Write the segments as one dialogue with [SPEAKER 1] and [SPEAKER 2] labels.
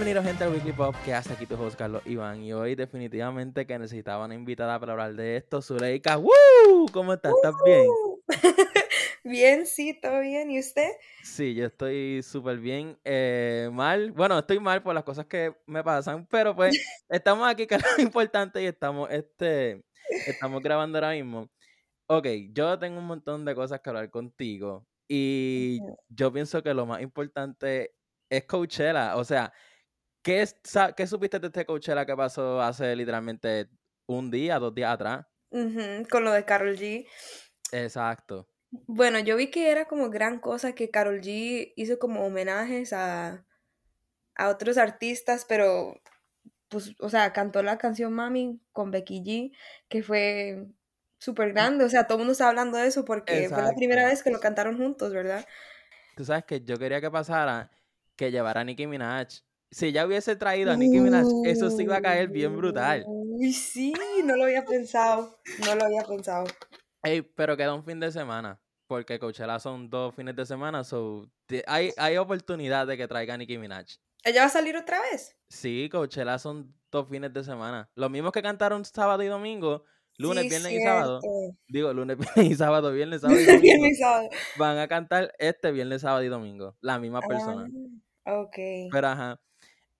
[SPEAKER 1] Bienvenidos gente al Weekly Pop, que hace aquí tu host Carlos Iván y hoy definitivamente que necesitaba una invitada para hablar de esto, Zuleika. ¡Woo! ¿Cómo estás? ¿Estás bien?
[SPEAKER 2] bien, sí, todo bien. ¿Y usted?
[SPEAKER 1] Sí, yo estoy súper bien. Eh, mal, bueno, estoy mal por las cosas que me pasan, pero pues estamos aquí, que es lo importante, y estamos, este, estamos grabando ahora mismo. Ok, yo tengo un montón de cosas que hablar contigo y yo pienso que lo más importante es Coachella, o sea, ¿Qué, ¿Qué supiste de este Coachella que pasó hace literalmente un día, dos días atrás?
[SPEAKER 2] con lo de Carol G.
[SPEAKER 1] Exacto.
[SPEAKER 2] Bueno, yo vi que era como gran cosa que Carol G hizo como homenajes a, a otros artistas, pero pues, o sea, cantó la canción Mami con Becky G, que fue súper mm. grande, o sea, todo el mundo está hablando de eso porque fue la primera vez que lo cantaron juntos, ¿verdad?
[SPEAKER 1] Tú sabes que yo quería que pasara que llevara a Nicki Minaj si ya hubiese traído a Nicki Minaj, eso sí iba a caer bien brutal.
[SPEAKER 2] Uy, sí, no lo había pensado. No lo había pensado.
[SPEAKER 1] Ey, pero queda un fin de semana. Porque Coachella son dos fines de semana. So, hay, hay oportunidad de que traiga a Nicki Minaj.
[SPEAKER 2] ¿Ella va a salir otra vez?
[SPEAKER 1] Sí, Coachella son dos fines de semana. Los mismos que cantaron sábado y domingo, lunes, viernes y sábado. Digo, lunes, viernes y sábado, viernes, sábado y domingo. y sábado. Van a cantar este viernes, sábado y domingo. La misma persona.
[SPEAKER 2] Ah, ok.
[SPEAKER 1] Pero ajá.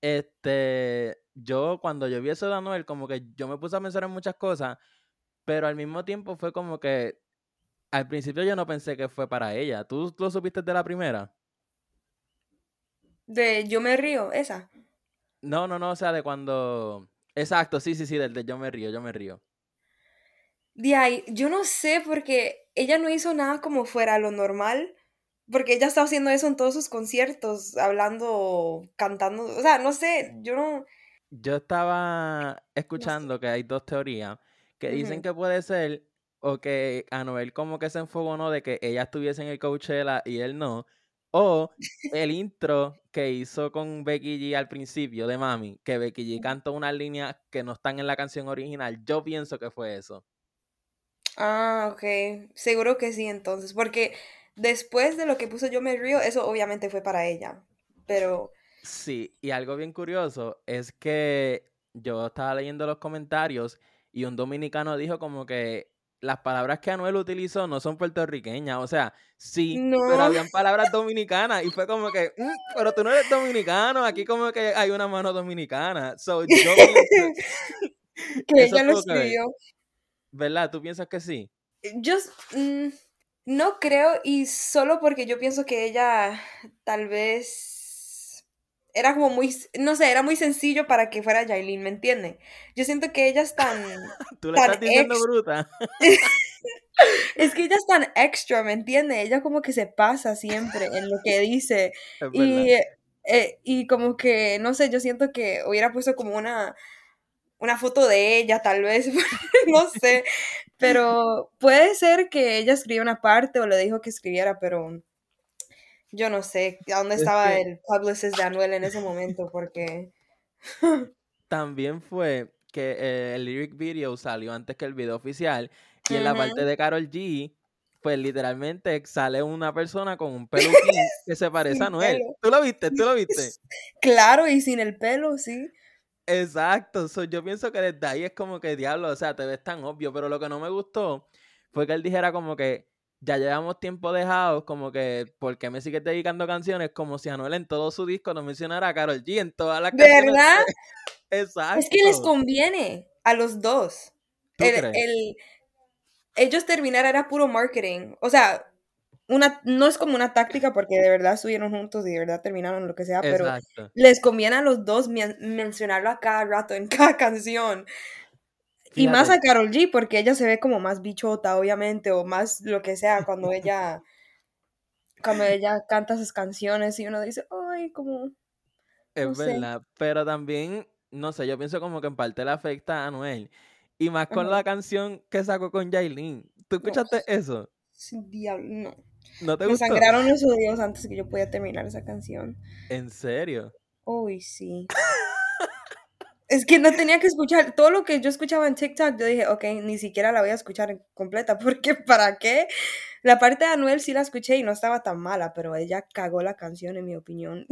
[SPEAKER 1] Este, yo cuando yo vi eso de Anuel, como que yo me puse a pensar en muchas cosas, pero al mismo tiempo fue como que al principio yo no pensé que fue para ella. ¿Tú lo supiste de la primera?
[SPEAKER 2] De Yo me río, esa.
[SPEAKER 1] No, no, no, o sea, de cuando... Exacto, sí, sí, sí, del de Yo me río, yo me río.
[SPEAKER 2] De ahí, yo no sé porque ella no hizo nada como fuera lo normal. Porque ella está haciendo eso en todos sus conciertos, hablando, cantando, o sea, no sé, yo no...
[SPEAKER 1] Yo estaba escuchando que hay dos teorías que dicen que puede ser o que Anuel como que se enfocó no de que ella estuviese en el Coachella y él no, o el intro que hizo con Becky G al principio de Mami, que Becky G cantó unas líneas que no están en la canción original. Yo pienso que fue eso.
[SPEAKER 2] Ah, ok. Seguro que sí entonces, porque Después de lo que puso Yo Me Río, eso obviamente fue para ella. Pero.
[SPEAKER 1] Sí, y algo bien curioso es que yo estaba leyendo los comentarios y un dominicano dijo como que las palabras que Anuel utilizó no son puertorriqueñas. O sea, sí, pero habían palabras dominicanas. Y fue como que, mm, pero tú no eres dominicano, aquí como que hay una mano dominicana. So, yo
[SPEAKER 2] que ella lo escribió.
[SPEAKER 1] ¿Verdad? ¿Tú piensas que sí?
[SPEAKER 2] Yo, mm, no creo, y solo porque yo pienso que ella tal vez era como muy, no sé, era muy sencillo para que fuera Jailin, ¿me entiende? Yo siento que ella es tan...
[SPEAKER 1] Tú le estás diciendo bruta.
[SPEAKER 2] es que ella es tan extra, ¿me entiende? Ella como que se pasa siempre en lo que dice. y, eh, y como que, no sé, yo siento que hubiera puesto como una una foto de ella, tal vez, no sé, pero puede ser que ella escribió una parte o le dijo que escribiera, pero yo no sé a dónde estaba el publicist de Anuel en ese momento, porque...
[SPEAKER 1] También fue que eh, el lyric video salió antes que el video oficial y en la parte de Carol G, pues literalmente sale una persona con un peluquín que se parece a Anuel. ¿Tú lo viste? ¿Tú lo viste?
[SPEAKER 2] Claro, y sin el pelo, sí.
[SPEAKER 1] Exacto, yo pienso que desde ahí es como que diablo, o sea, te ves tan obvio, pero lo que no me gustó fue que él dijera como que ya llevamos tiempo dejados, como que, ¿por qué me sigues dedicando canciones? Como si Anuel en todo su disco no mencionara a Carol G en todas las canciones.
[SPEAKER 2] ¿Verdad?
[SPEAKER 1] Exacto.
[SPEAKER 2] Es que les conviene a los dos. el, ellos terminar era puro marketing. O sea, una, no es como una táctica porque de verdad estuvieron juntos y de verdad terminaron lo que sea, pero les conviene a los dos mencionarlo a cada rato en cada canción. Y más a Carol G, porque ella se ve como más bichota, obviamente, o más lo que sea, cuando ella, cuando ella canta sus canciones y uno dice, ay, como...
[SPEAKER 1] Es verdad, pero también, no sé, yo pienso como que en parte le afecta a Noel. Y más con la canción que sacó con Jailin. ¿Tú escuchaste eso?
[SPEAKER 2] Sí, diablo, no.
[SPEAKER 1] ¿No te
[SPEAKER 2] Me sangraron los oídos antes que yo pudiera terminar esa canción.
[SPEAKER 1] ¿En serio?
[SPEAKER 2] Uy, sí. es que no tenía que escuchar todo lo que yo escuchaba en TikTok. Yo dije, ok, ni siquiera la voy a escuchar completa, porque ¿para qué? La parte de Anuel sí la escuché y no estaba tan mala, pero ella cagó la canción, en mi opinión.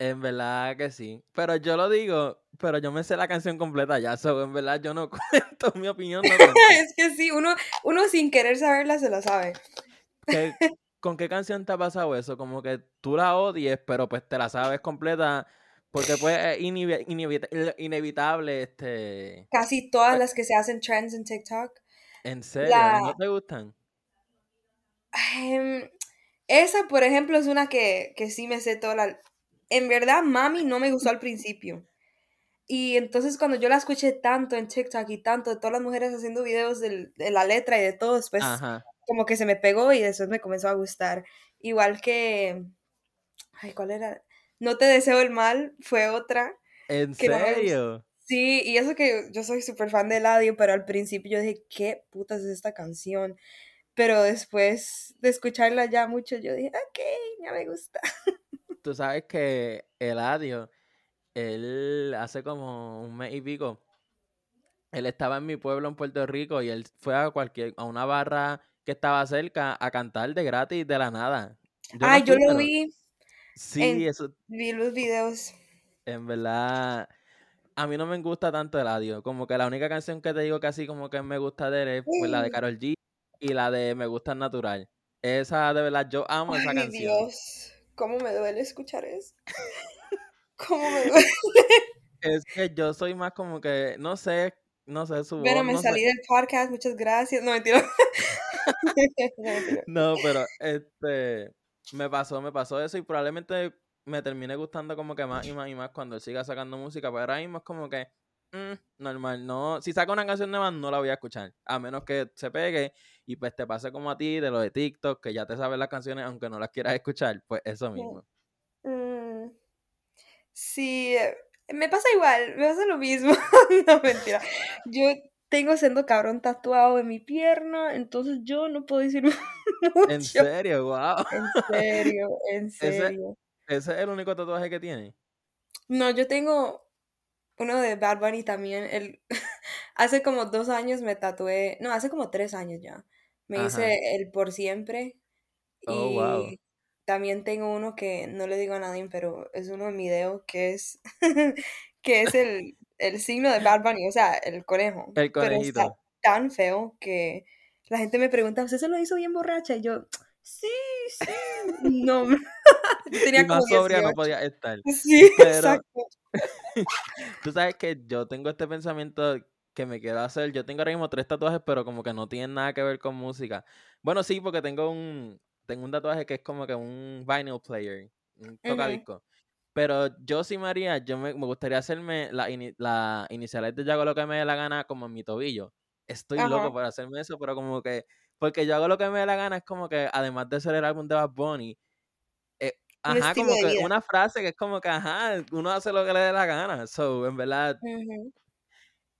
[SPEAKER 1] En verdad que sí. Pero yo lo digo, pero yo me sé la canción completa ya, so, en verdad yo no cuento mi opinión. No
[SPEAKER 2] es que sí, uno, uno sin querer saberla se la sabe.
[SPEAKER 1] ¿Con qué canción te ha pasado eso? Como que tú la odies, pero pues te la sabes completa. Porque pues es inevitable este...
[SPEAKER 2] Casi todas pues las que se hacen trends en TikTok.
[SPEAKER 1] ¿En serio? ¿No te gustan?
[SPEAKER 2] Em, esa, por ejemplo, es una que, que sí me sé toda la en verdad, Mami no me gustó al principio. Y entonces cuando yo la escuché tanto en TikTok y tanto de todas las mujeres haciendo videos de, la letra y de todo, después como que se me pegó y después me comenzó a gustar. Igual que... Ay, ¿cuál era? No te deseo el mal fue otra.
[SPEAKER 1] ¿En serio?
[SPEAKER 2] sí, y eso que yo soy súper fan de Eladio, pero al principio yo dije, ¿qué putas es esta canción? Pero después de escucharla ya mucho, yo dije, ok, ya me gusta.
[SPEAKER 1] tú sabes que Eladio, él hace como un mes y pico, él estaba en mi pueblo en Puerto Rico y él fue a cualquier, a una barra que estaba cerca a cantar de gratis de la nada.
[SPEAKER 2] Ay, yo lo vi.
[SPEAKER 1] Sí, eso.
[SPEAKER 2] Vi los videos.
[SPEAKER 1] En verdad, a mí no me gusta tanto Eladio. Como que la única canción que te digo que así como que me gusta de él es pues, la de Carol G y la de Me gusta natural. Esa de verdad, yo amo esa canción. Dios.
[SPEAKER 2] ¿Cómo me duele escuchar eso? ¿Cómo me duele?
[SPEAKER 1] Es que yo soy más como que, no sé, no sé su
[SPEAKER 2] Bueno, me salí del podcast, muchas gracias. No, mentira.
[SPEAKER 1] no, pero este, me pasó, me pasó eso y probablemente me termine gustando como que más y más y más cuando él siga sacando música, pero ahora mismo es como que mm, normal, no, si saca una canción nueva no la voy a escuchar, a menos que se pegue y pues te pase como a ti de lo de TikTok, que ya te sabes las canciones aunque no las quieras escuchar, pues eso mismo.
[SPEAKER 2] Mm, sí, me pasa igual, me pasa lo mismo, no mentira, yo tengo siendo cabrón tatuado en mi pierna, entonces yo no puedo decir mucho.
[SPEAKER 1] ¿En serio? Wow.
[SPEAKER 2] En serio, en serio.
[SPEAKER 1] ¿Ese, es el único tatuaje que tiene?
[SPEAKER 2] No, yo tengo uno de Bad Bunny también. El, hace como dos años me tatué, no, hace como tres años ya. Me hice el por siempre. Oh, y también tengo uno que no le digo a nadie, pero es uno en mi dedo que es, que es el, el, signo de Bad Bunny, o sea, el conejo.
[SPEAKER 1] El conejito. Pero está
[SPEAKER 2] tan feo que la gente me pregunta, ¿usted se lo hizo bien borracha? Y yo, sí, sí. No,
[SPEAKER 1] tenía más sobria no podía estar.
[SPEAKER 2] Sí, exacto.
[SPEAKER 1] Tú sabes que yo tengo este pensamiento que me quiero hacer. Yo tengo ahora mismo tres tatuajes, pero como que no tienen nada que ver con música. Bueno, sí, porque tengo un, tengo un tatuaje que es como que un vinyl player, un tocadisco. Pero yo sí, María, yo me, gustaría hacerme la, la iniciales de yo hago lo que me dé la gana como en mi tobillo. Estoy loco por hacerme eso, pero como que, porque yo hago lo que me dé la gana, es como que además de ser el álbum de Bad Bunny, eh, ajá, como que una frase que es como que, ajá, uno hace lo que le dé la gana. So, en verdad,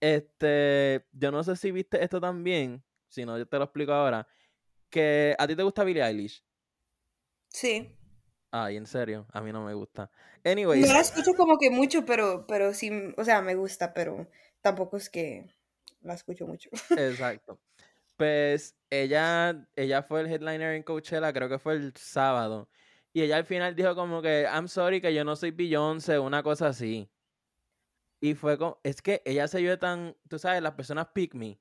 [SPEAKER 1] este, yo no sé si viste esto también, si no, yo te lo explico ahora. Que a ti te gusta Billie Eilish.
[SPEAKER 2] Sí.
[SPEAKER 1] Ay, en serio, a mí no me gusta. Anyways.
[SPEAKER 2] No la escucho como que mucho, pero, pero sí, o sea, me gusta, pero tampoco es que la escucho mucho.
[SPEAKER 1] Exacto. Pues ella, ella fue el headliner en Coachella, creo que fue el sábado. Y ella al final dijo como que, I'm sorry que yo no soy Beyoncé, una cosa así. Y fue como, es que ella se vio tan, tú sabes, las personas pick me.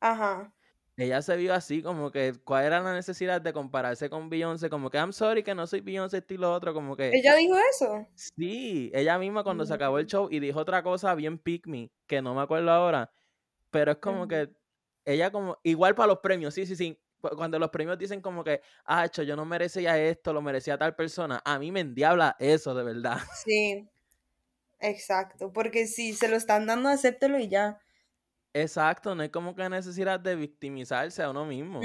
[SPEAKER 2] Ajá.
[SPEAKER 1] Ella se vio así, como que, ¿cuál era la necesidad de compararse con Beyoncé? Como que, I'm sorry que no soy Beyoncé, estilo otro, como que...
[SPEAKER 2] ¿Ella dijo eso?
[SPEAKER 1] Sí, ella misma cuando se acabó el mm. show y dijo otra cosa bien pick me, que no me acuerdo ahora, pero es como que, ella como, igual para los premios, sí, sí, sí, cuando los premios dicen como que, ah, hecho, yo no merecía esto, lo merecía tal persona, a mí me endiabla eso, de verdad.
[SPEAKER 2] Sí, Exacto, porque si se lo están dando, acéptelo y ya.
[SPEAKER 1] Exacto, no hay como que necesidad de victimizarse a uno mismo.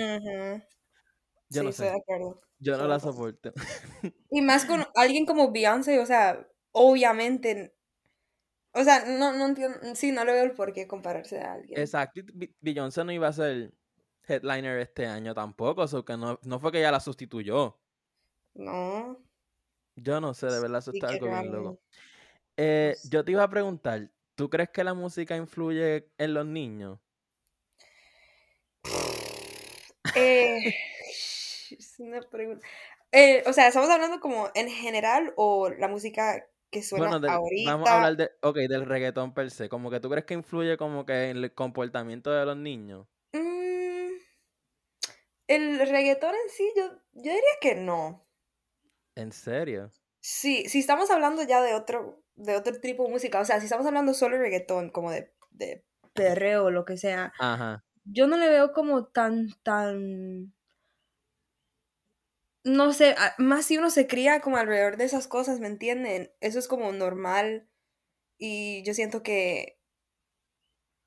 [SPEAKER 1] Yo no sé. Yo no la soporto.
[SPEAKER 2] Y más con alguien como Beyoncé, o sea, obviamente. O sea, no, no entiendo. Sí, no le veo el por qué compararse a alguien.
[SPEAKER 1] Exacto. Beyoncé no iba a ser headliner este año tampoco, o que no, no fue que ella la sustituyó.
[SPEAKER 2] No.
[SPEAKER 1] Yo no sé, de verdad, eso está algo bien loco. Eh, yo te iba a preguntar, ¿tú crees que la música influye en los niños?
[SPEAKER 2] Eh, es una pregunta. Eh, o sea, ¿estamos hablando como en general o la música que suena
[SPEAKER 1] bueno,
[SPEAKER 2] ahorita?
[SPEAKER 1] Vamos a hablar de, ok, del reggaetón per se. Como que tú crees que influye como que en el comportamiento de los niños.
[SPEAKER 2] Mm, el reggaetón en sí, yo, yo diría que no.
[SPEAKER 1] ¿En serio?
[SPEAKER 2] Sí, si estamos hablando ya de otro, de otro tipo de música, o sea, si estamos hablando solo de reggaetón, como de, de perreo o lo que sea,
[SPEAKER 1] Ajá.
[SPEAKER 2] yo no le veo como tan, tan no sé, más si uno se cría como alrededor de esas cosas, ¿me entienden? Eso es como normal y yo siento que,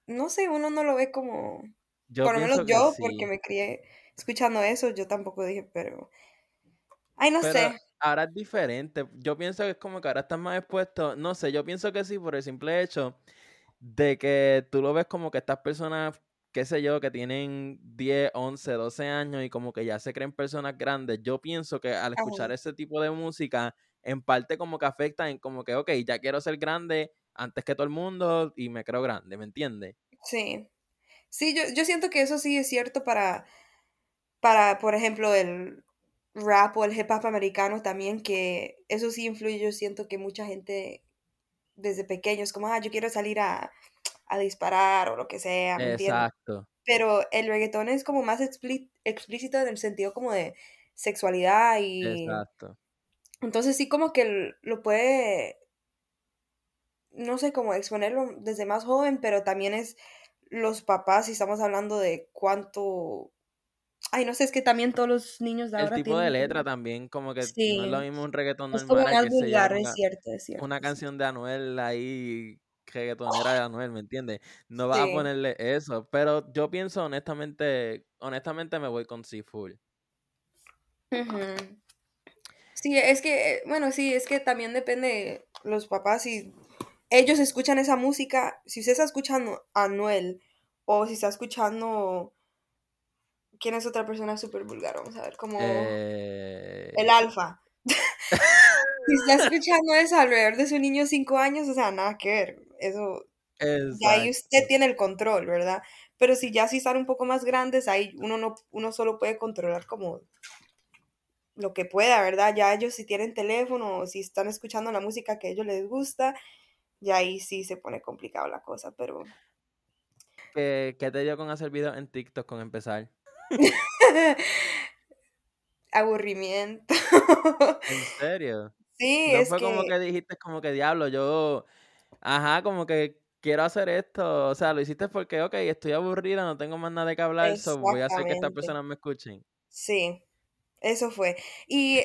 [SPEAKER 2] no sé, uno no lo ve como, yo por lo menos yo, porque me crié escuchando eso, yo tampoco dije, pero, ay, no sé.
[SPEAKER 1] Ahora es diferente, yo pienso que es como que ahora estás más expuesto, no sé, yo pienso que sí, por el simple hecho de que tú lo ves como que estas personas qué sé yo, que tienen 10, 11, 12 años y como que ya se creen personas grandes, yo pienso que al escuchar ese tipo de música, en parte como que afecta en como que, ok, ya quiero ser grande antes que todo el mundo y me creo grande, ¿me entiendes?
[SPEAKER 2] Sí. Sí, yo, yo siento que eso sí es cierto para, para, por ejemplo, el rap o el hip hop americano también, que eso sí influye, yo siento que mucha gente desde pequeños, como, ah, yo quiero salir a, a disparar o lo que sea, ¿me Exacto. Pero el reggaetón es como más explícito en el sentido como de sexualidad y... Exacto. Entonces sí como que lo puede, no sé, cómo exponerlo desde más joven, pero también es los papás, si estamos hablando de cuánto... Ay, no sé, es que también todos los niños
[SPEAKER 1] de ahora El tipo de letra también, como que no es lo mismo un reggaetón normal. Es como vulgar, es cierto, es cierto. Una canción de Anuel ahí reggaetonera de Anuel, ¿me entiendes? No vas a ponerle eso, pero yo pienso honestamente, honestamente me voy con Seafood.
[SPEAKER 2] Sí, es que, bueno, sí, es que también depende los papás si ellos escuchan esa música, si usted está escuchando Anuel o si está escuchando ¿quién es otra persona súper vulgar? Vamos a ver, como eh, el alfa. si está escuchando eso alrededor de su niño de 5 años, o sea, nada que ver eso, ya ahí usted tiene el control, ¿verdad? Pero si ya si están un poco más grandes, ahí uno, no, uno solo puede controlar como lo que pueda, ¿verdad? Ya ellos si tienen teléfono o si están escuchando la música que a ellos les gusta, ya ahí sí se pone complicado la cosa, pero...
[SPEAKER 1] ¿Qué, te dio con hacer videos en TikTok con empezar?
[SPEAKER 2] Aburrimiento.
[SPEAKER 1] ¿En serio?
[SPEAKER 2] Sí,
[SPEAKER 1] no es fue como que dijiste como que diablo, yo ajá, como que quiero hacer esto. O sea, lo hiciste porque, ok, estoy aburrida, no tengo más nada de que hablar, so voy a hacer que estas personas me escuchen.
[SPEAKER 2] Sí, eso fue. Y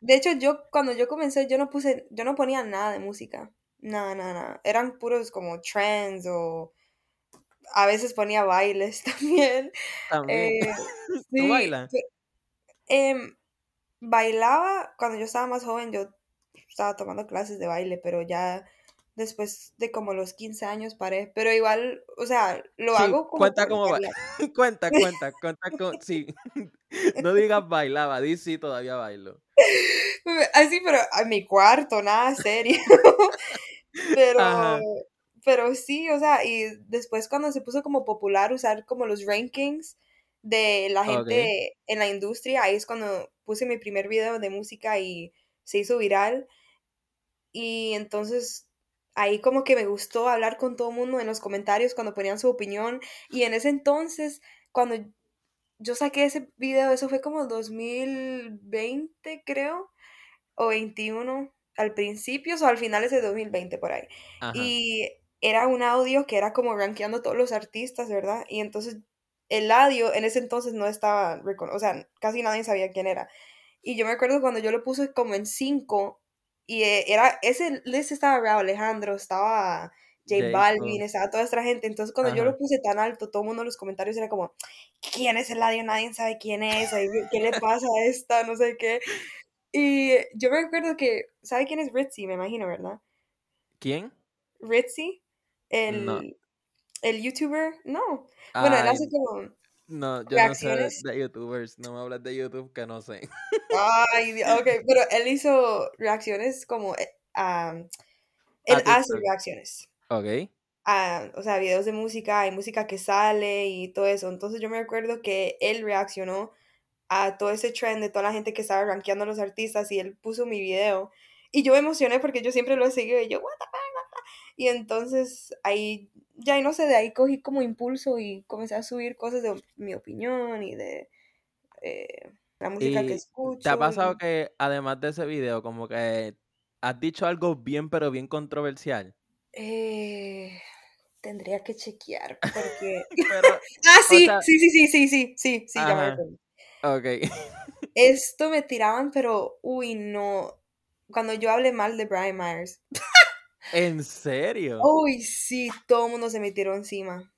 [SPEAKER 2] de hecho, yo cuando yo comencé, yo no puse, yo no ponía nada de música. Nada, nada, nada. Eran puros como trends o a veces ponía bailes también.
[SPEAKER 1] También. Eh, ¿Tú bailas?
[SPEAKER 2] Em, bailaba cuando yo estaba más joven, yo estaba tomando clases de baile, pero ya después de como los 15 años paré, pero igual, o sea, lo hago
[SPEAKER 1] como Cuenta cómo va. cuenta, cuenta, cuenta con sí. no digas bailaba, di sí, todavía bailo.
[SPEAKER 2] Así, pero a mi cuarto, nada serio. pero pero sí, o sea, y después cuando se puso como popular usar como los rankings de la gente en la industria, ahí es cuando puse mi primer video de música y se hizo viral. Y entonces ahí como que me gustó hablar con todo el mundo en los comentarios cuando ponían su opinión. Y en ese entonces, cuando yo saqué ese video, eso fue como 2020, creo, o 21, al principio o al final de 2020 por ahí. Y era un audio que era como rankeando todos los artistas, ¿verdad? Y entonces el audio en ese entonces no estaba, o sea, casi nadie sabía quién era. Y yo me acuerdo cuando yo lo puse como en 5, y eh, era, ese list estaba Raúl Alejandro, estaba J Balvin, estaba toda esta gente. Entonces, cuando yo lo puse tan alto, todo el mundo en los comentarios era como, ¿quién es el Eladio? Nadie sabe quién es, ¿qué le pasa a esta? No sé qué. Y yo me acuerdo que, ¿sabe quién es Ritzy? Me imagino, ¿verdad?
[SPEAKER 1] ¿Quién?
[SPEAKER 2] Ritzy, el, el youtuber, no. Bueno, él hace como
[SPEAKER 1] no, yo no sé de youtubers, no me hablas de YouTube que no sé.
[SPEAKER 2] Ay, ok, pero él hizo reacciones como, eh, él hace reacciones.
[SPEAKER 1] Ok.
[SPEAKER 2] o sea, videos de música, hay música que sale y todo eso. Entonces yo me acuerdo que él reaccionó a todo ese trend de toda la gente que estaba rankeando a los artistas y él puso mi video. Y yo me emocioné porque yo siempre lo he seguido y yo, what the fuck? Y entonces ahí, ya no sé, de ahí cogí como impulso y comencé a subir cosas de mi opinión y de eh, la música que escucho.
[SPEAKER 1] ¿Te ha pasado que además de ese video, como que has dicho algo bien, pero bien controversial?
[SPEAKER 2] Eh, tendría que chequear porque... ah, sí, sí, sí, sí, sí, sí, sí, sí, ya me.
[SPEAKER 1] Ok.
[SPEAKER 2] Esto me tiraban, pero, uy, no. Cuando yo hablé mal de Brian Myers.
[SPEAKER 1] ¿En serio?
[SPEAKER 2] Uy, sí, todo el mundo se me tiró encima.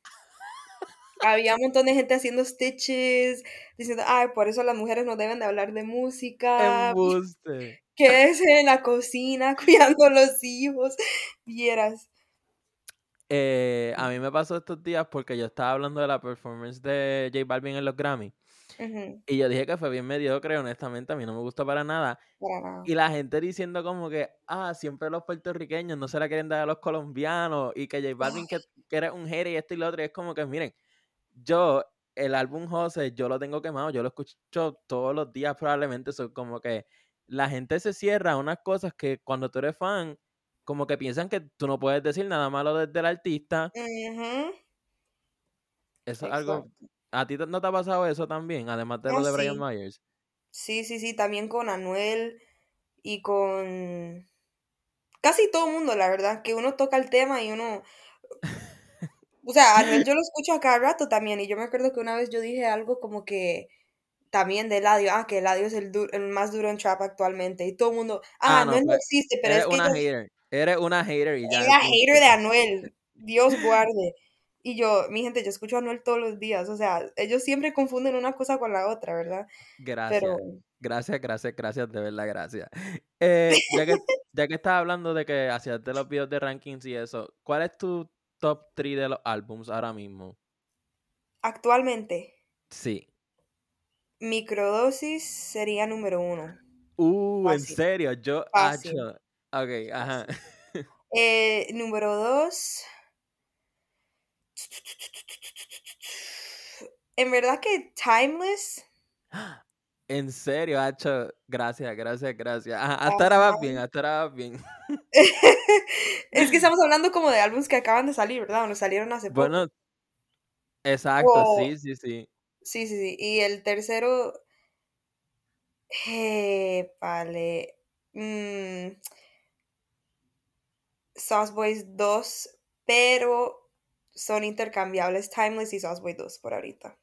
[SPEAKER 2] Había un montón de gente haciendo stitches, diciendo, ay, por eso las mujeres no deben de hablar de música.
[SPEAKER 1] Embuste.
[SPEAKER 2] Que es en la cocina cuidando a los hijos. Vieras.
[SPEAKER 1] Eh, a mí me pasó estos días porque yo estaba hablando de la performance de J Balvin en los Grammy. Y yo dije que fue bien mediocre, honestamente, a mí no me gustó para nada. Y la gente diciendo como que, ah, siempre los puertorriqueños no se la quieren dar a los colombianos y que J Balvin que, que era un hater y esto y lo otro. Y es como que, miren, yo, el álbum José, yo lo tengo quemado, yo lo escucho todos los días probablemente, son como que la gente se cierra a unas cosas que cuando tú eres fan, como que piensan que tú no puedes decir nada malo desde el artista. Eso es algo ¿A ti no te ha pasado eso también, además de lo ah, de Brian Myers?
[SPEAKER 2] Sí, sí, sí, también con Anuel y con casi todo el mundo, la verdad, que uno toca el tema y uno... O sea, Anuel yo lo escucho a cada rato también y yo me acuerdo que una vez yo dije algo como que también de Eladio, ah, que Eladio es el, el más duro en trap actualmente y todo el mundo, ah, Anuel no, pues, existe, pero es que...
[SPEAKER 1] Una hater. Eres una hater y ya.
[SPEAKER 2] Era hater de Anuel, Dios guarde. Y yo, mi gente, yo escucho a Anuel todos los días, o sea, ellos siempre confunden una cosa con la otra, ¿verdad?
[SPEAKER 1] Gracias. Gracias, gracias, gracias, de verdad, gracias. Eh, ya, que, ya que estás hablando de que hacías de los videos de rankings y eso, ¿cuál es tu top 3 de los álbums ahora mismo?
[SPEAKER 2] Actualmente.
[SPEAKER 1] Sí.
[SPEAKER 2] Microdosis sería número uno.
[SPEAKER 1] Uh, en serio, yo... Ok, ajá.
[SPEAKER 2] Eh, número dos... En verdad que Timeless.
[SPEAKER 1] En serio, Hacho. Gracias, gracias, gracias. hasta ahora va bien, hasta ahora va bien.
[SPEAKER 2] es que estamos hablando como de álbumes que acaban de salir, ¿verdad? O nos salieron hace poco. Bueno,
[SPEAKER 1] exacto, sí, sí, sí.
[SPEAKER 2] Sí, sí, sí. Y el tercero. Eh, vale. Mm, Sauce Boys 2, pero son intercambiables Timeless y Sauceboy 2 por ahorita.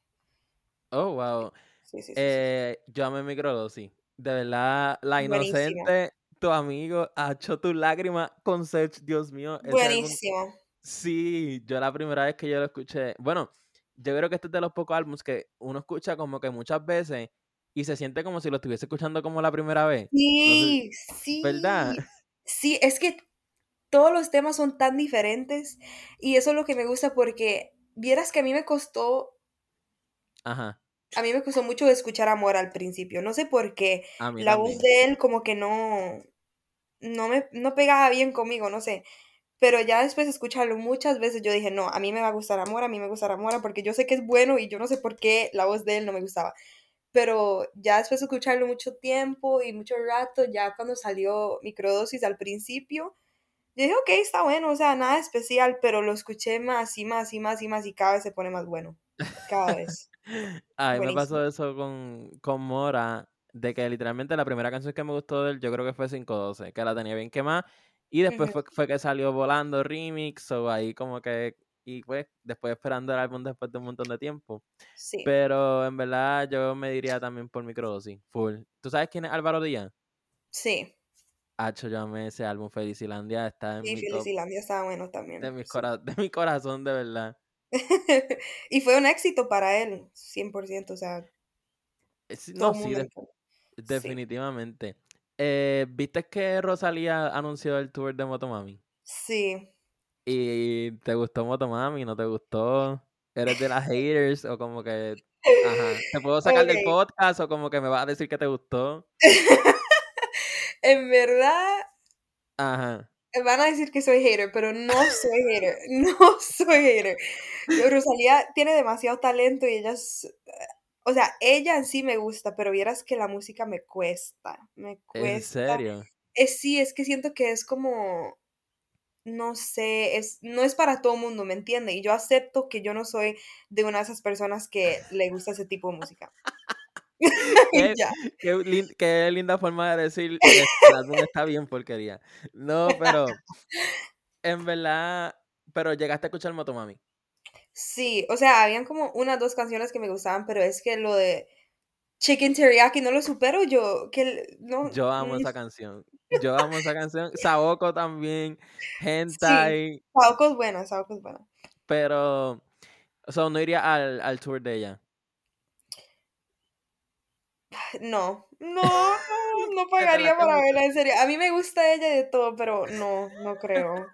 [SPEAKER 1] Oh, wow. Sí, sí, sí, eh, yo amé microdosis. De verdad, la inocente, tu amigo, ha hecho tu lágrima con Sech, Dios mío.
[SPEAKER 2] Buenísimo.
[SPEAKER 1] Sí, yo la primera vez que yo lo escuché. Bueno, yo creo que este es de los pocos álbumes que uno escucha como que muchas veces y se siente como si lo estuviese escuchando como la primera vez.
[SPEAKER 2] Sí, sí.
[SPEAKER 1] ¿Verdad?
[SPEAKER 2] Sí, es que todos los temas son tan diferentes y eso es lo que me gusta porque vieras que a mí me costó...
[SPEAKER 1] Ajá.
[SPEAKER 2] A mí me costó mucho escuchar Amor al principio, no sé por qué. La voz de él como que no, no me no pegaba bien conmigo, no sé. Pero ya después de escucharlo muchas veces yo dije, no, a mí me va a gustar Amor, a mí me gustará Amor, porque yo sé que es bueno y yo no sé por qué la voz de él no me gustaba. Pero ya después de escucharlo mucho tiempo y mucho rato, ya cuando salió Microdosis al principio, dije, ok, está bueno, o sea, nada especial, pero lo escuché más y más y más y más y cada vez se pone más bueno. Cada vez.
[SPEAKER 1] a mí me pasó eso con, con Mora, de que literalmente la primera canción que me gustó de él, yo creo que fue 512, que la tenía bien quemada. Y después fue, fue, que salió volando remix, o ahí como que. Y pues, después esperando el álbum después de un montón de tiempo.
[SPEAKER 2] Sí.
[SPEAKER 1] Pero en verdad yo me diría también por microdosis, full. ¿Tú sabes quién es Álvaro Díaz?
[SPEAKER 2] Sí.
[SPEAKER 1] Hacho, yo amé ese álbum Felicilandia, está en
[SPEAKER 2] sí, Felicilandia estaba bueno también.
[SPEAKER 1] De mi, de mi corazón, de verdad.
[SPEAKER 2] y fue un éxito para él, 100%, o sea.
[SPEAKER 1] no, sí, definitivamente. Eh, ¿Viste que Rosalía anunció el tour de Motomami?
[SPEAKER 2] Sí.
[SPEAKER 1] ¿Y te gustó Motomami? ¿No te gustó? ¿Eres de las haters? ¿O como que... Ajá. ¿Te puedo sacar del podcast o como que me vas a decir que te gustó?
[SPEAKER 2] en verdad.
[SPEAKER 1] Ajá.
[SPEAKER 2] Van a decir que soy hater, pero no soy hater. No soy hater. Rosalía tiene demasiado talento y ella es. o sea, ella en sí me gusta, pero vieras que la música me cuesta, me cuesta. ¿En serio? Es, sí, es que siento que es como, no sé, es, no es para todo mundo, ¿me entiende? Y yo acepto que yo no soy de una de esas personas que le gusta ese tipo de música.
[SPEAKER 1] qué, linda forma de decir que el álbum está bien porquería. No, pero en verdad, pero llegaste a escuchar Motomami.
[SPEAKER 2] Sí, o sea, habían como unas dos canciones que me gustaban, pero es que lo de Chicken Teriyaki no lo supero yo, que no.
[SPEAKER 1] Yo amo esa canción. Yo amo esa canción. Saoko también, Hentai.
[SPEAKER 2] Sí, Saoko es buena, Saoko es buena.
[SPEAKER 1] Pero, o sea, no iría al, al tour de ella.
[SPEAKER 2] No, no, no, no pagaría para verla, en serio. A mí me gusta ella de todo, pero no, no creo.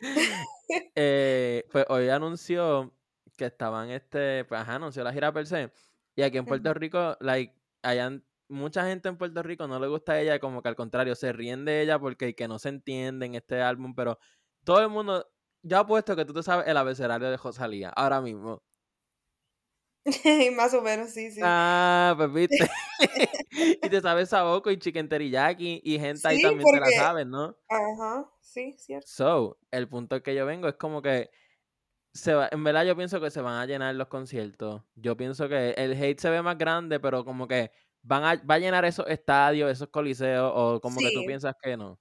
[SPEAKER 1] eh, pues hoy anunció que estaban, este, pues ajá, anunció la gira per se. Y aquí en Puerto Rico, like, hayan mucha gente en Puerto Rico no le gusta a ella, como que al contrario, se ríen de ella porque que no se entiende en este álbum, pero todo el mundo, ya apuesto que tú te sabes el abecedario de Josalía, ahora mismo.
[SPEAKER 2] Más o menos, sí, sí.
[SPEAKER 1] Ah, pues viste. y te sabes Saboco y Chicken Teriyaki y gente ahí también te la sabes, ¿no?
[SPEAKER 2] Ajá, sí, cierto.
[SPEAKER 1] So, el punto que yo vengo es como que se va, en verdad yo pienso que se van a llenar los conciertos. Yo pienso que el hate se ve más grande, pero como que van a, va a llenar esos estadios, esos coliseos, o como que tú piensas que no.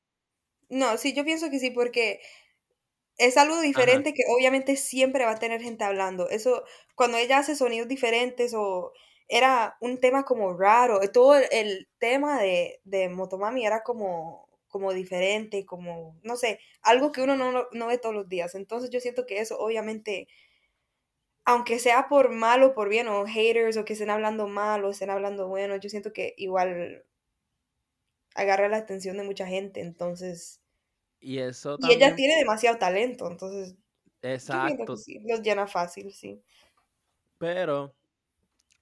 [SPEAKER 2] No, sí, yo pienso que sí, porque es algo diferente que obviamente siempre va a tener gente hablando. Eso, cuando ella hace sonidos diferentes o era un tema como raro, todo el, tema de, de, Motomami era como, como diferente, como, no sé, algo que uno no, no, ve todos los días. Entonces yo siento que eso obviamente, aunque sea por mal o por bien, o haters, o que estén hablando mal o estén hablando bueno, yo siento que igual agarra la atención de mucha gente. Entonces
[SPEAKER 1] y eso
[SPEAKER 2] Y ella tiene demasiado talento, entonces.
[SPEAKER 1] Exacto.
[SPEAKER 2] sí, los llena fácil, sí.
[SPEAKER 1] Pero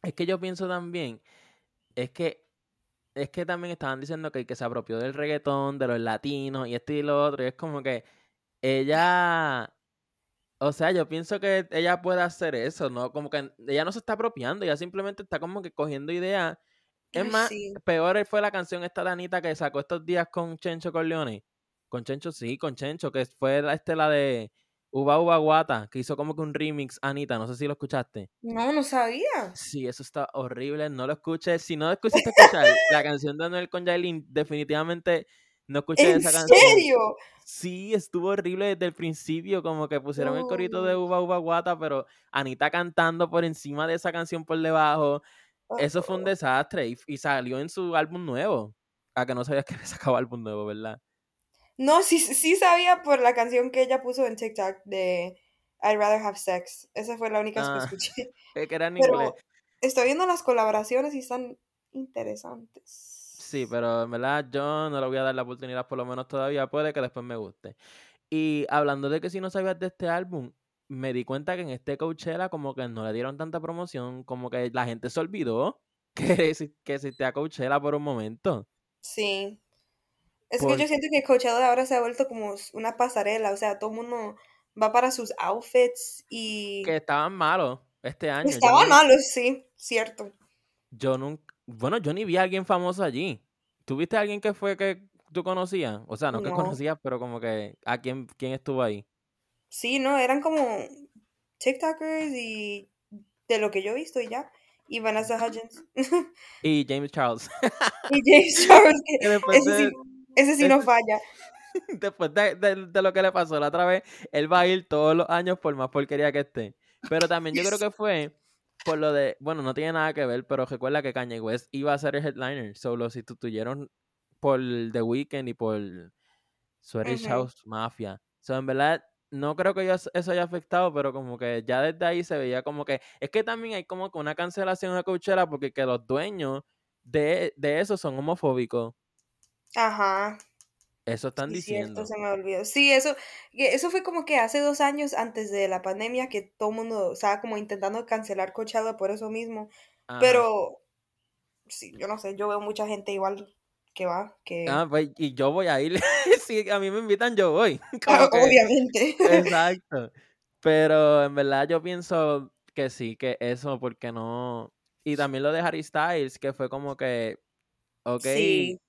[SPEAKER 1] es que yo pienso también, es que es que también estaban diciendo que, que se apropió del reggaetón, de los latinos y esto y lo otro. Y es como que ella. O sea, yo pienso que ella puede hacer eso, ¿no? Como que ella no se está apropiando, ella simplemente está como que cogiendo ideas. Es más, peor fue la canción esta Danita que sacó estos días con Chencho Corleone. Con Chencho, sí, con Chencho, que fue la, este, la de Uba Uba Guata, que hizo como que un remix, Anita, no sé si lo escuchaste.
[SPEAKER 2] No, no sabía.
[SPEAKER 1] Sí, eso está horrible, no lo escuches. Si no escuchaste escuchar la canción de Anuel con Jailin, definitivamente no escuché esa canción.
[SPEAKER 2] ¿En serio?
[SPEAKER 1] Sí, estuvo horrible desde el principio, como que pusieron el corito de Uba Uba Guata, pero Anita cantando por encima de esa canción por debajo. Eso fue un oh. desastre y, salió en su álbum nuevo. A que no sabías que se sacaba álbum nuevo, ¿verdad?
[SPEAKER 2] No, sí, sí sabía por la canción que ella puso en TikTok de I'd Rather Have Sex. Esa fue la única que ah, escuché.
[SPEAKER 1] Que era en inglés.
[SPEAKER 2] Estoy viendo las colaboraciones y están interesantes.
[SPEAKER 1] Sí, pero en verdad yo no le voy a dar la oportunidad por lo menos todavía. Puede que después me guste. Y hablando de que si no sabías de este álbum, me di cuenta que en este Coachella como que no le dieron tanta promoción, como que la gente se olvidó que, que existía Coachella por un momento.
[SPEAKER 2] Sí. Es que yo siento que Coachella ahora se ha vuelto como una pasarela, o sea, todo el mundo va para sus outfits y...
[SPEAKER 1] Que estaban malos este año.
[SPEAKER 2] Estaban malos, sí, cierto.
[SPEAKER 1] Yo nunca... Bueno, yo ni vi a alguien famoso allí. ¿Tuviste a alguien que fue que tú conocías? O sea, no, que conocías, pero como que... ¿A quién, quién estuvo ahí?
[SPEAKER 2] Sí, no, eran como TikTokers y de lo que yo he visto y ya. Y Vanessa Hudgens.
[SPEAKER 1] y James Charles.
[SPEAKER 2] y James Charles. Que, ese sí no falla.
[SPEAKER 1] Después de, lo que le pasó la otra vez, él va a ir todos los años por más porquería que esté. Pero también yo creo que fue por lo de, bueno, no tiene nada que ver, pero recuerda que Kanye West iba a ser el headliner, solo si sustituyeron por The Weeknd y por Swedish House Mafia. So, en verdad, no creo que eso haya afectado, pero como que ya desde ahí se veía como que, es que también hay como que una cancelación de Coachella porque que los dueños de, de eso son homofóbicos.
[SPEAKER 2] Ajá.
[SPEAKER 1] Eso están diciendo.
[SPEAKER 2] se me olvidó. Sí, eso, eso fue como que hace dos años antes de la pandemia que todo el mundo estaba como intentando cancelar Coachella por eso mismo. Pero, sí, yo no sé, yo veo mucha gente igual que va. Que...
[SPEAKER 1] Ah, pues, y yo voy a ir. si a mí me invitan, yo voy.
[SPEAKER 2] Ah, obviamente.
[SPEAKER 1] Exacto. Pero en verdad yo pienso que sí, que eso, porque no. Y también lo de Harry Styles, que fue como que, ok.
[SPEAKER 2] Sí.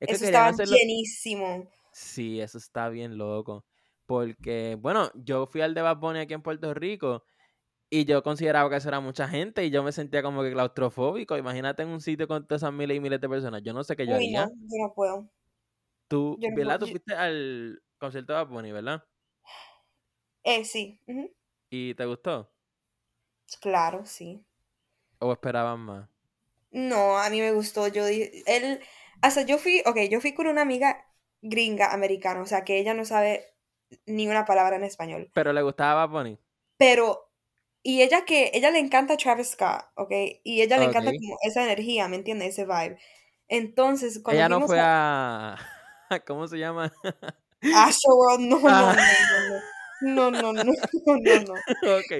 [SPEAKER 2] Es que eso estaba llenísimo.
[SPEAKER 1] Sí, eso está bien loco. Porque, bueno, yo fui al de Bad Bunny aquí en Puerto Rico y yo consideraba que eso era mucha gente y yo me sentía como que claustrofóbico. Imagínate en un sitio con todas esas miles y miles de personas. Yo no sé qué yo haría.
[SPEAKER 2] No, yo no puedo.
[SPEAKER 1] Tú, ¿verdad? Tú fuiste al concierto de Bad Bunny, ¿verdad?
[SPEAKER 2] Eh, sí.
[SPEAKER 1] ¿Y te gustó?
[SPEAKER 2] Claro, sí.
[SPEAKER 1] ¿O esperaban más?
[SPEAKER 2] No, a mí me gustó. Yo él, o yo fui, ok, yo fui con una amiga gringa americana, o sea, que ella no sabe ni una palabra en español.
[SPEAKER 1] Pero le gustaba Bunny.
[SPEAKER 2] Pero, y ella que, ella le encanta Travis Scott, ok, y ella le encanta como esa energía, ¿me entiendes? Ese vibe. Entonces,
[SPEAKER 1] cuando... Ella no fue a... ¿Cómo se llama?
[SPEAKER 2] Astroworld, no, ah. no, no, no, no, no, no, no, no.
[SPEAKER 1] Ok,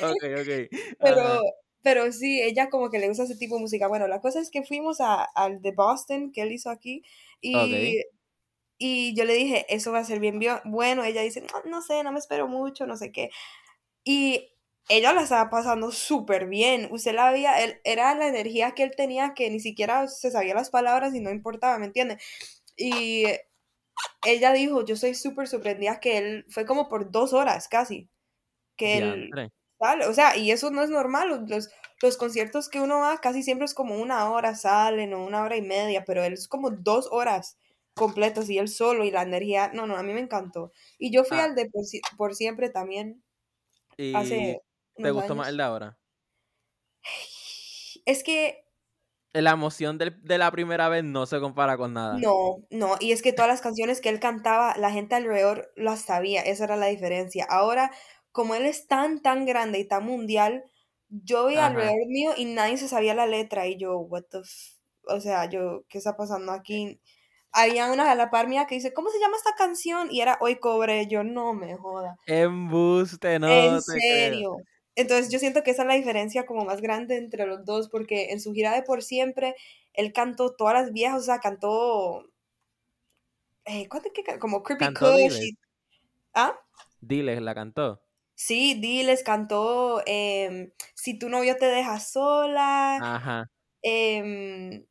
[SPEAKER 1] ok, ok.
[SPEAKER 2] Pero... Uh -huh pero sí, ella como que le gusta ese tipo de música. Bueno, la cosa es que fuimos al de Boston que él hizo aquí y, y yo le dije, eso va a ser bien bueno. Ella dice, no, no sé, no me espero mucho, no sé qué. Y ella la estaba pasando súper bien. Usted la veía, él, era la energía que él tenía que ni siquiera se sabía las palabras y no importaba, ¿me entiende? Y ella dijo, yo soy súper sorprendida que él fue como por dos horas casi. Que él sale, o sea, y eso no es normal. Los, los conciertos que uno va casi siempre es como una hora salen o una hora y media, pero él es como dos horas completas y él solo y la energía, no, no, a mí me encantó. Y yo fui ah. al de por, siempre también.
[SPEAKER 1] Hace ¿Te gustó más el de ahora?
[SPEAKER 2] Es que...
[SPEAKER 1] La emoción de, la primera vez no se compara con nada.
[SPEAKER 2] No, no, y es que todas las canciones que él cantaba, la gente alrededor las sabía, esa era la diferencia. Ahora, como él es tan, tan grande y tan mundial, yo vi alrededor mío y nadie se sabía la letra y yo, what the... o sea, yo, ¿qué está pasando aquí? había una a la par mía que dice, ¿cómo se llama esta canción? Y era Hoy Cobre, yo no me joda.
[SPEAKER 1] Embuste, no.
[SPEAKER 2] En serio. Entonces yo siento que esa es la diferencia como más grande entre los dos, porque en su gira de por siempre, él cantó todas las viejas, o sea, cantó... Eh, ¿Cuánto que Como Creepy Kush. ¿Ah?
[SPEAKER 1] Diles la cantó.
[SPEAKER 2] Sí, Diles cantó em, Si tu novio te deja sola.
[SPEAKER 1] Ajá.
[SPEAKER 2] Em,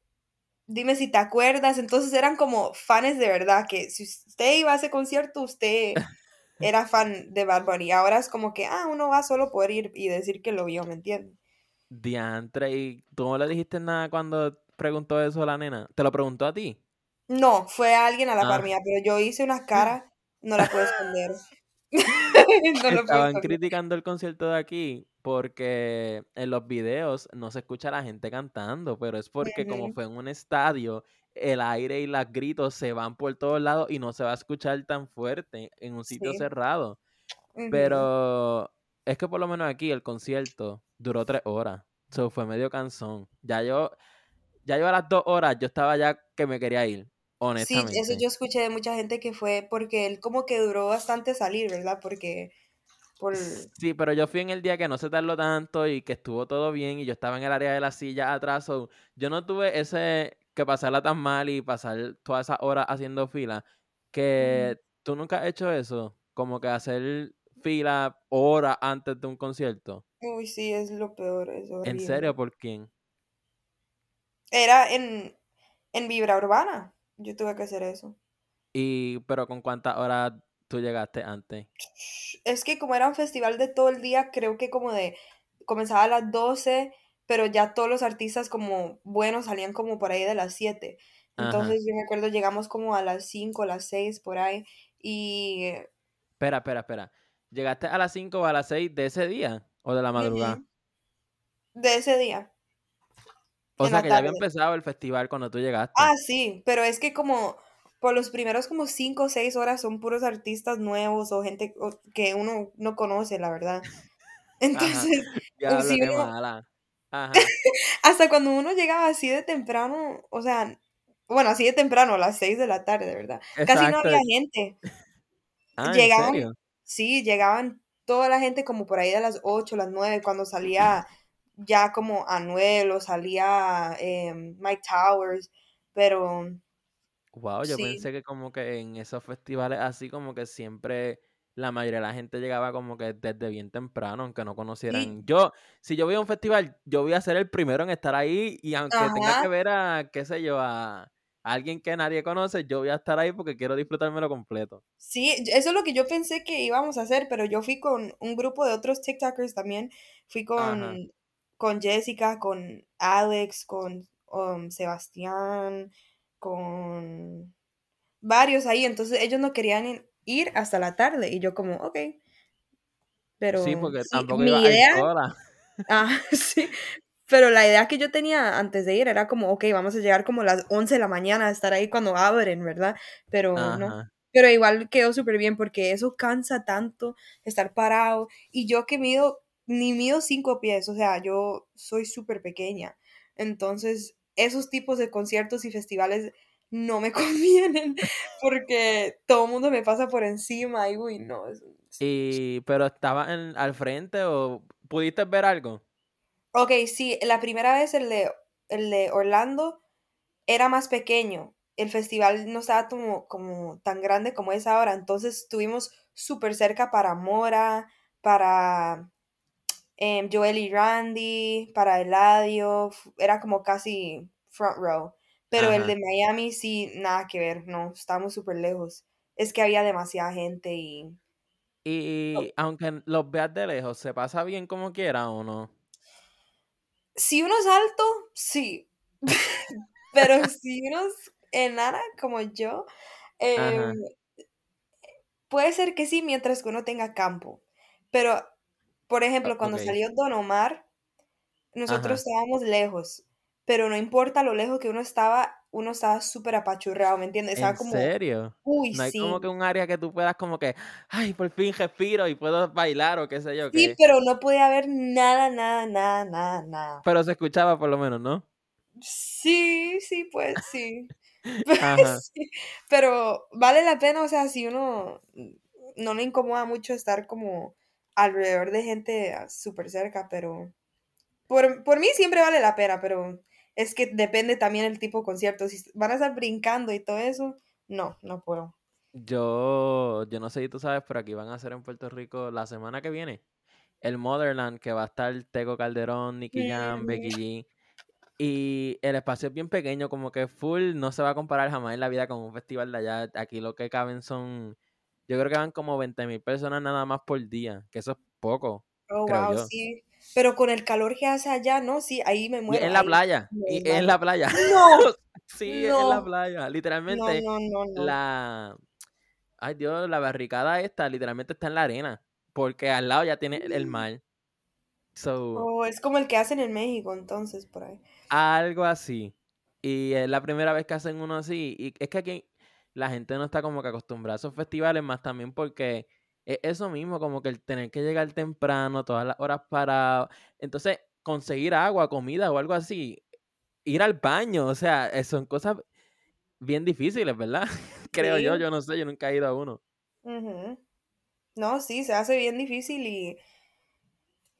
[SPEAKER 2] dime si te acuerdas. Entonces eran como fans de verdad, que si usted iba a ese concierto, usted era fan de Bad Bunny. Ahora es como que, ah, uno va solo por ir y decir que lo vio, ¿me entiendes?
[SPEAKER 1] Diantre, ¿y tú no le dijiste nada cuando preguntó eso a la nena? ¿Te lo preguntó a ti?
[SPEAKER 2] No, fue alguien a la par ah. mía, pero yo hice una cara, no la puedo esconder.
[SPEAKER 1] Estaban criticando el concierto de aquí porque en los videos no se escucha a la gente cantando, pero es porque como fue en un estadio el aire y los gritos se van por todos lados y no se va a escuchar tan fuerte en un sitio cerrado. Pero es que por lo menos aquí el concierto duró tres horas. So, fue medio cansón. Ya yo, ya yo a las dos horas yo estaba ya que me quería ir. Honestamente.
[SPEAKER 2] Sí, eso yo escuché de mucha gente que fue porque él como que duró bastante salir, ¿verdad? Porque por...
[SPEAKER 1] Sí, pero yo fui en el día que no se tardó tanto y que estuvo todo bien y yo estaba en el área de la silla atrás. yo no tuve ese, que pasarla tan mal y pasar todas esas horas haciendo fila, que tú nunca has hecho eso, como que hacer fila horas antes de un concierto.
[SPEAKER 2] Uy, sí, es lo peor,
[SPEAKER 1] ¿En serio? ¿Por quién?
[SPEAKER 2] Era en, en Vibra Urbana, yo tuve que hacer eso.
[SPEAKER 1] ¿Y pero con cuántas horas tú llegaste antes?
[SPEAKER 2] Es que como era un festival de todo el día, creo que como de, comenzaba a las 12 pero ya todos los artistas como buenos salían como por ahí de las 7. Entonces yo me acuerdo, llegamos como a las 5, a las 6 por ahí y...
[SPEAKER 1] Espera, espera, espera. ¿Llegaste a las 5 o a las 6 de ese día o de la madrugada?
[SPEAKER 2] De ese día.
[SPEAKER 1] O sea que ya había empezado el festival cuando tú llegaste.
[SPEAKER 2] Ah, sí, pero es que como por los primeros como 5 o 6 horas son puros artistas nuevos o gente que uno no conoce, la verdad. Entonces,
[SPEAKER 1] ya, si uno,
[SPEAKER 2] Hasta cuando uno llegaba así de temprano, o sea, bueno, así de temprano, a las 6 de la tarde, ¿verdad? Casi no había gente.
[SPEAKER 1] Ah,
[SPEAKER 2] llegaban, sí, llegaban toda la gente como por ahí de las 8, las 9, cuando salía ya como Anuel o salía em, Mike Towers, pero...
[SPEAKER 1] Wow, yo pensé que como que en esos festivales así como que siempre la mayoría de la gente llegaba como que desde bien temprano, aunque no conocieran. Yo, si yo voy a un festival, yo voy a ser el primero en estar ahí y aunque tenga que ver a, qué sé yo, a, alguien que nadie conoce, yo voy a estar ahí porque quiero disfrutármelo completo.
[SPEAKER 2] Sí, eso es lo que yo pensé que íbamos a hacer, pero yo fui con un grupo de otros TikTokers también. Fui con, con Jessica, con Alex, con um, Sebastián, con varios ahí. Entonces ellos no querían ir hasta la tarde. Y yo como, ok. Pero
[SPEAKER 1] sí, porque tampoco mi idea, a
[SPEAKER 2] Ah, sí. Pero la idea que yo tenía antes de ir era como, ok, vamos a llegar como a las 11 de la mañana a estar ahí cuando abren, ¿verdad? Pero no. Pero igual quedó súper bien porque eso cansa tanto estar parado. Y yo que mido, ni mido cinco pies, o sea, yo soy súper pequeña. Entonces, esos tipos de conciertos y festivales no me convienen porque todo el mundo me pasa por encima y uy, no.
[SPEAKER 1] y, pero estaba en, al frente o pudiste ver algo?
[SPEAKER 2] Ok, sí, la primera vez el de, el de Orlando era más pequeño. El festival no estaba como, como tan grande como es ahora. Entonces estuvimos súper cerca para Mora, para eh, Joel y Randy, para Eladio. Era como casi front row. Pero el de Miami sí, nada que ver, no, estamos súper lejos. Es que había demasiada gente y...
[SPEAKER 1] Y aunque los veas de lejos, ¿se pasa bien como quiera o no?
[SPEAKER 2] Si uno es alto, sí. Pero si uno es enana como yo, em, puede ser que sí mientras que uno tenga campo. Pero, por ejemplo, cuando salió Don Omar, nosotros estábamos lejos pero no importa lo lejos que uno estaba, uno estaba súper apachurrado, ¿me entiendes? Estaba
[SPEAKER 1] ¿En
[SPEAKER 2] como,
[SPEAKER 1] serio? Uy, no hay como que un área que tú puedas como que, ay, por fin respiro y puedo bailar o qué sé yo.
[SPEAKER 2] Sí, pero no podía haber nada, nada, nada, nada, nada.
[SPEAKER 1] Pero se escuchaba por lo menos, ¿no?
[SPEAKER 2] Sí, sí, pues sí. sí. Pero vale la pena, o sea, si uno no le incomoda mucho estar como alrededor de gente súper cerca, pero por, por mí siempre vale la pena, pero es que depende también el tipo de concierto. Si van a estar brincando y todo eso, no, no puedo.
[SPEAKER 1] Yo, yo no sé si tú sabes, pero aquí van a hacer en Puerto Rico la semana que viene el Motherland, que va a estar Tego Calderón, Nicky Jam, Becky G. Y el espacio es bien pequeño, como que full, no se va a comparar jamás en la vida con un festival de allá. Aquí lo que caben son, yo creo que van como 20 mil personas nada más por día, que eso es poco.
[SPEAKER 2] Oh, wow, sí. Pero con el calor que hace allá, ¿no? Sí, ahí me muero.
[SPEAKER 1] en la playa. Y en la playa. No. sí, en la playa. Literalmente. No, no, no, La. Ay, Dios, la barricada esta literalmente está en la arena. Porque al lado ya tiene el mm. mar. So,
[SPEAKER 2] oh, es como el que hacen en México, entonces, por ahí.
[SPEAKER 1] Algo así. Y es la primera vez que hacen uno así. Y es que aquí la gente no está como que acostumbrada a esos festivales, más también porque es eso mismo, como que el tener que llegar temprano, todas las horas para... Entonces, conseguir agua, comida o algo así, ir al baño, o sea, eh, son cosas bien difíciles, ¿verdad? Creo yo, yo no sé, yo nunca he ido a uno.
[SPEAKER 2] No, sí, se hace bien difícil y,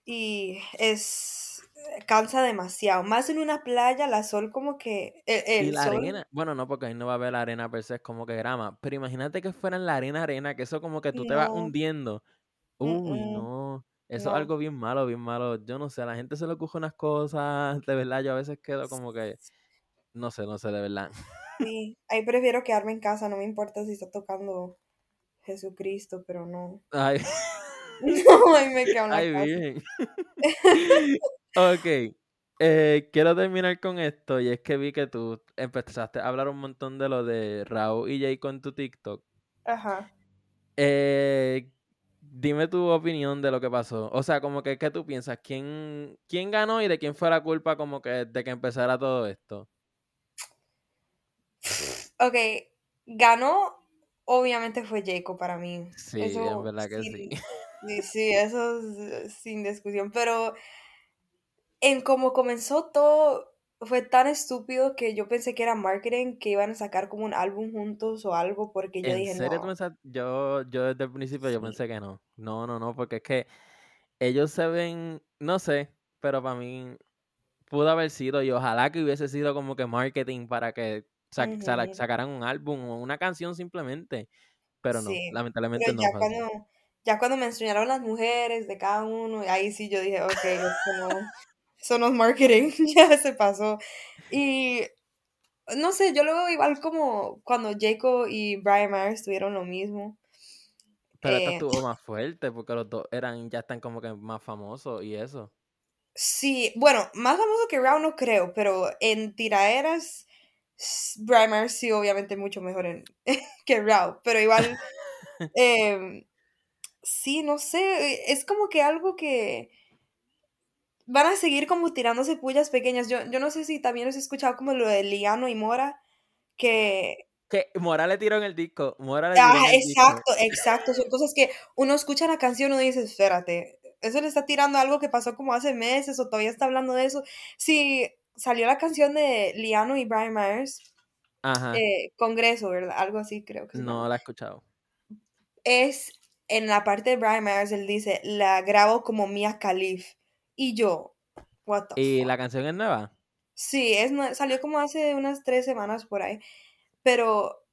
[SPEAKER 2] y es cansa demasiado. Más en una playa, la sol como que... E, el,
[SPEAKER 1] y la arena, bueno, no, porque ahí no va a haber la arena per se, es como que grama. Pero imagínate que fuera en la arena, arena, que eso como que tú te vas hundiendo. Uy, no. Eso es algo bien malo, bien malo. Yo no sé, a la gente se le ocurre unas cosas, de verdad, yo a veces quedo como que... No sé, no sé, de verdad.
[SPEAKER 2] Sí, ahí prefiero quedarme en casa, no me importa si está tocando Jesucristo, pero no.
[SPEAKER 1] Ay.
[SPEAKER 2] No, ahí me quedo en la Ay, bien.
[SPEAKER 1] Ok. Eh, quiero terminar con esto y es que vi que tú empezaste a hablar un montón de lo de Raúl y Jay con tu TikTok.
[SPEAKER 2] Ajá.
[SPEAKER 1] Eh, dime tu opinión de lo que pasó. O sea, como que, ¿qué tú piensas? ¿Quién, ¿Quién ganó y de quién fue la culpa como que de que empezara todo esto?
[SPEAKER 2] Ok, ganó, obviamente fue Jacob para mí.
[SPEAKER 1] Sí, es verdad que
[SPEAKER 2] sí. Sí, sí, eso es sin discusión, pero en cómo comenzó todo fue tan estúpido que yo pensé que era marketing, que iban a sacar como un álbum juntos o algo, porque yo dije,
[SPEAKER 1] serio no. yo, yo desde el principio yo pensé que no. No, no, no, porque es que ellos se ven, no sé, pero para mí pudo haber sido y ojalá que hubiese sido como que marketing para que sacaran un álbum o una canción simplemente. Pero no, lamentablemente no.
[SPEAKER 2] Ya cuando, ya cuando me enseñaron las mujeres de cada uno, ahí sí yo dije, ok, eso no, eso no es marketing, ya se pasó. Y no sé, yo lo veo igual como cuando Jacob y Brian Myers tuvieron lo mismo.
[SPEAKER 1] Pero esta eh, estuvo más fuerte porque los dos eran, ya están como que más famosos y eso.
[SPEAKER 2] Sí, bueno, más famoso que Rao no creo, pero en tiraderas, Brian Myers sí, obviamente mucho mejor en, que Rao, pero igual, em, sí, no sé, es como que algo que van a seguir como tirándose pullas pequeñas. Yo, yo no sé si también has escuchado como lo de Liano y Mora, que...
[SPEAKER 1] Que Mora le tiró en el disco. Mora
[SPEAKER 2] le ah, exacto, exacto. Son cosas que uno escucha la canción y uno dice, espérate, eso le está tirando algo que pasó como hace meses o todavía está hablando de eso. Si salió la canción de Liano y Brian Myers, Ajá. Eh, Congreso, ¿verdad? Algo así creo que
[SPEAKER 1] No la he escuchado.
[SPEAKER 2] Es en la parte de Brian Myers, él dice, la grabo como Mia Khalif. Y yo, what the
[SPEAKER 1] ¿Y la canción es nueva?
[SPEAKER 2] Sí, es, salió como hace unas tres semanas por ahí. Pero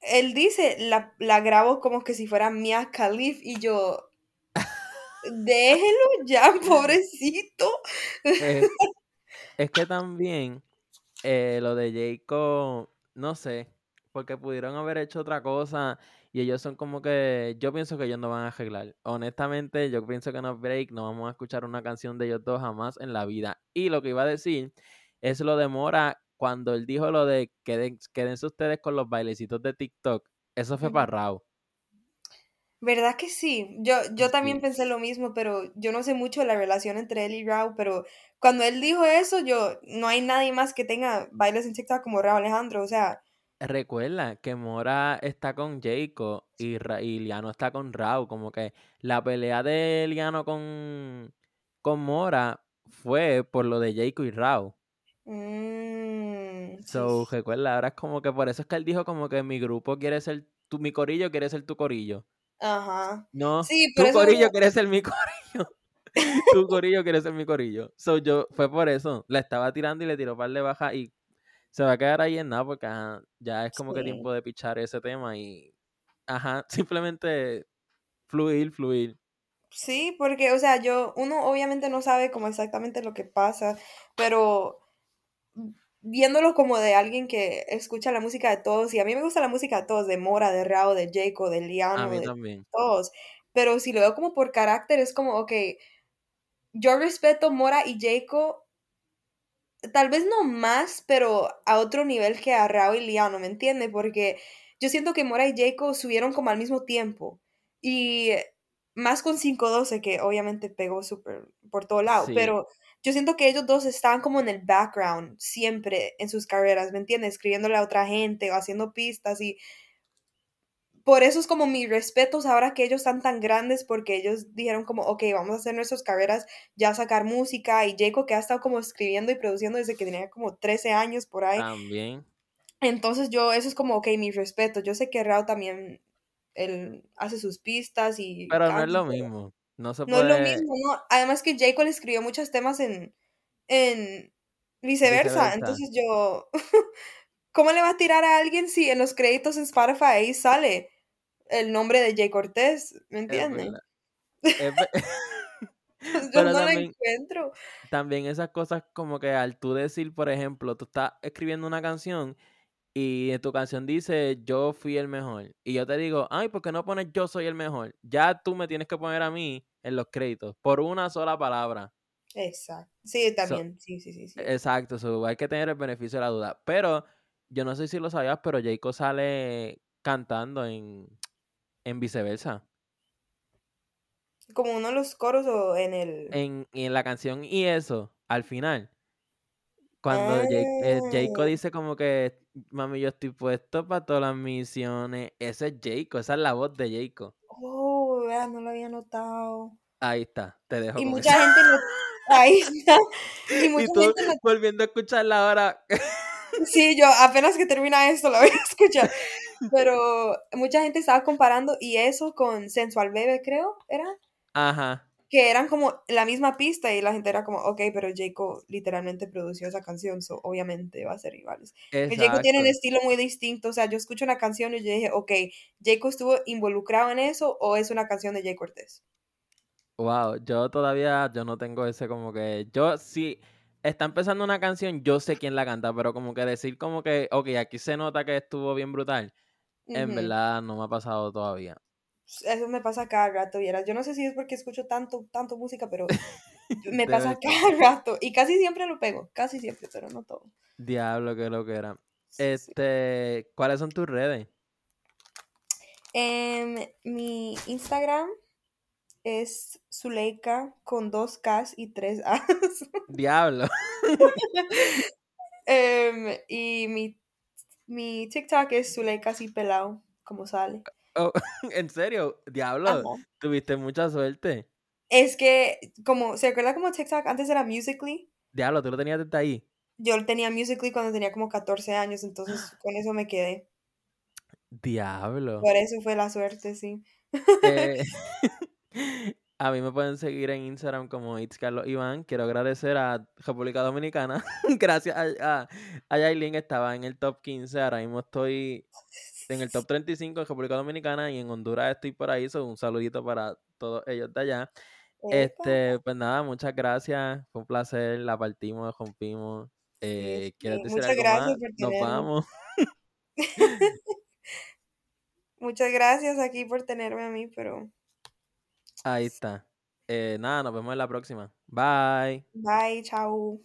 [SPEAKER 2] él dice, la, la grabo como que si fuera Mia Khalif y yo, déjelo ya, pobrecito.
[SPEAKER 1] Es, que también eh, lo de Jacob, no sé, porque pudieron haber hecho otra cosa y ellos son como que, yo pienso que ellos no van a arreglar. Honestamente, yo pienso que no break, no vamos a escuchar una canción de ellos dos jamás en la vida. Y lo que iba a decir es lo de Mora, cuando él dijo lo de Queden, quédense ustedes con los bailecitos de TikTok, eso fue para Rao.
[SPEAKER 2] ¿Verdad que sí? Yo, yo también pensé lo mismo, pero yo no sé mucho de la relación entre él y Rao, pero cuando él dijo eso, yo, no hay nadie más que tenga bailes en TikTok como Rao Alejandro, o sea,
[SPEAKER 1] Recuerda que Mora está con Jacob y, Liano está con Rao. Como que la pelea de Liano con, con Mora fue por lo de Jacob y Rao. Mm, so, recuerda, ahora es como que por eso es que él dijo como que mi grupo quiere ser tu, mi corillo quiere ser tu corillo. Ajá. No, tu corillo quiere ser mi corillo. tu corillo quiere ser mi corillo. So, yo, fue por eso. La estaba tirando y le tiró par de baja y se va a quedar ahí en nada porque ya es como que tiempo de pichar ese tema y, ajá, simplemente fluir, fluir.
[SPEAKER 2] Sí, porque, o sea, yo, uno obviamente no sabe como exactamente lo que pasa, pero viéndolo como de alguien que escucha la música de todos, y a mí me gusta la música de todos, de Mora, de Rao, de Jaco, de Liano, de todos, pero si lo veo como por carácter, es como, ok, yo respeto Mora y Jaco tal vez no más, pero a otro nivel que a Rao y Liano, ¿me entiende? Porque yo siento que Mora y Jacob subieron como al mismo tiempo. Y más con 512, que obviamente pegó súper por todo lado, pero yo siento que ellos dos estaban como en el background siempre en sus carreras, ¿me entiendes? Escribiéndole a otra gente o haciendo pistas y por eso es como mis respetos ahora que ellos están tan grandes porque ellos dijeron como, ok, vamos a hacer nuestras carreras, ya sacar música y Jacob que ha estado como escribiendo y produciendo desde que tenía como 13 años por ahí. También. Entonces yo, eso es como, ok, mis respetos. Yo sé que Rao también, él hace sus pistas y...
[SPEAKER 1] Pero no es lo mismo. No se
[SPEAKER 2] puede... No es lo mismo, ¿no? Además que Jacob le escribió muchos temas en, en viceversa. Entonces yo... ¿Cómo le va a tirar a alguien si en los créditos en Spotify ahí sale? El nombre de Jay Cortés, ¿me entiendes?
[SPEAKER 1] Yo no lo encuentro. También esas cosas como que al tú decir, por ejemplo, tú estás escribiendo una canción y en tu canción dice yo fui el mejor. Y yo te digo, ay, ¿por qué no pones yo soy el mejor? Ya tú me tienes que poner a mí en los créditos por una sola palabra.
[SPEAKER 2] Exacto. Sí, también. sí, sí, sí,
[SPEAKER 1] Exacto. hay que tener el beneficio de la duda. Pero yo no sé si lo sabías, pero Jayco sale cantando en en viceversa.
[SPEAKER 2] Como uno de los coros o en el.
[SPEAKER 1] En, en la canción y eso, al final. Cuando eh, Jacob ah. dice como que, mami, yo estoy puesto para todas las misiones. Ese es Jacob, esa es la voz de Jacob.
[SPEAKER 2] Oh, vea, no lo había notado.
[SPEAKER 1] Ahí está, te dejo.
[SPEAKER 2] Y mucha gente no. Ahí está.
[SPEAKER 1] Y, mucha tú gente volviendo a escucharla ahora.
[SPEAKER 2] Sí, yo apenas que termina esto la voy a escuchar. Pero mucha gente estaba comparando y eso con Sensual Bebe, creo, ¿era?
[SPEAKER 1] Ajá.
[SPEAKER 2] que eran como la misma pista y la gente era como, ok, pero Jacob literalmente produció esa canción, so obviamente va a ser iguales. Jacob tiene un estilo muy distinto, o sea, yo escucho una canción y yo dije, ok, Jacob estuvo involucrado en eso o es una canción de Jay Cortés.
[SPEAKER 1] Wow, yo todavía, yo no tengo ese como que, yo sí, está empezando una canción, yo sé quién la canta, pero como que decir como que, ok, aquí se nota que estuvo bien brutal, en verdad no me ha pasado todavía.
[SPEAKER 2] Eso me pasa cada rato, vieras. Yo no sé si es porque escucho tanto, tanto música, pero me pasa cada rato. Y casi siempre lo pego, casi siempre, pero no todo.
[SPEAKER 1] Diablo, que lo que era. Este, ¿cuáles son tus redes?
[SPEAKER 2] Eh, mi Instagram es Zuleika con dos Ks y tres As.
[SPEAKER 1] Diablo.
[SPEAKER 2] Em, y mi, mi TikTok es Zuleika así pelado, como sale.
[SPEAKER 1] Oh, ¿En serio? Diablo, tuviste mucha suerte.
[SPEAKER 2] Es que, como, ¿se acuerda como TikTok antes era Musically?
[SPEAKER 1] Diablo, tú lo tenías desde ahí.
[SPEAKER 2] Yo tenía Musically cuando tenía como 14 años, entonces con eso me quedé.
[SPEAKER 1] Diablo.
[SPEAKER 2] Por eso fue la suerte, sí.
[SPEAKER 1] Eh, a mí me pueden seguir en Instagram como It's Carlos Iván. Quiero agradecer a República Dominicana. Gracias a, a, estaba en el top 15. Ahora mismo estoy en el top 35 en República Dominicana y en Honduras estoy por ahí. So un saludito para todos ellos de allá. Este, pues nada, muchas gracias. Fue un placer. La partimos, rompimos. Eh, ¿Quieres decir muchas algo gracias más? Nos vamos.
[SPEAKER 2] muchas gracias aquí por tenerme a mí, pero
[SPEAKER 1] Ahí está. Eh, nada, nos vemos en la próxima. Bye.
[SPEAKER 2] Bye, chao.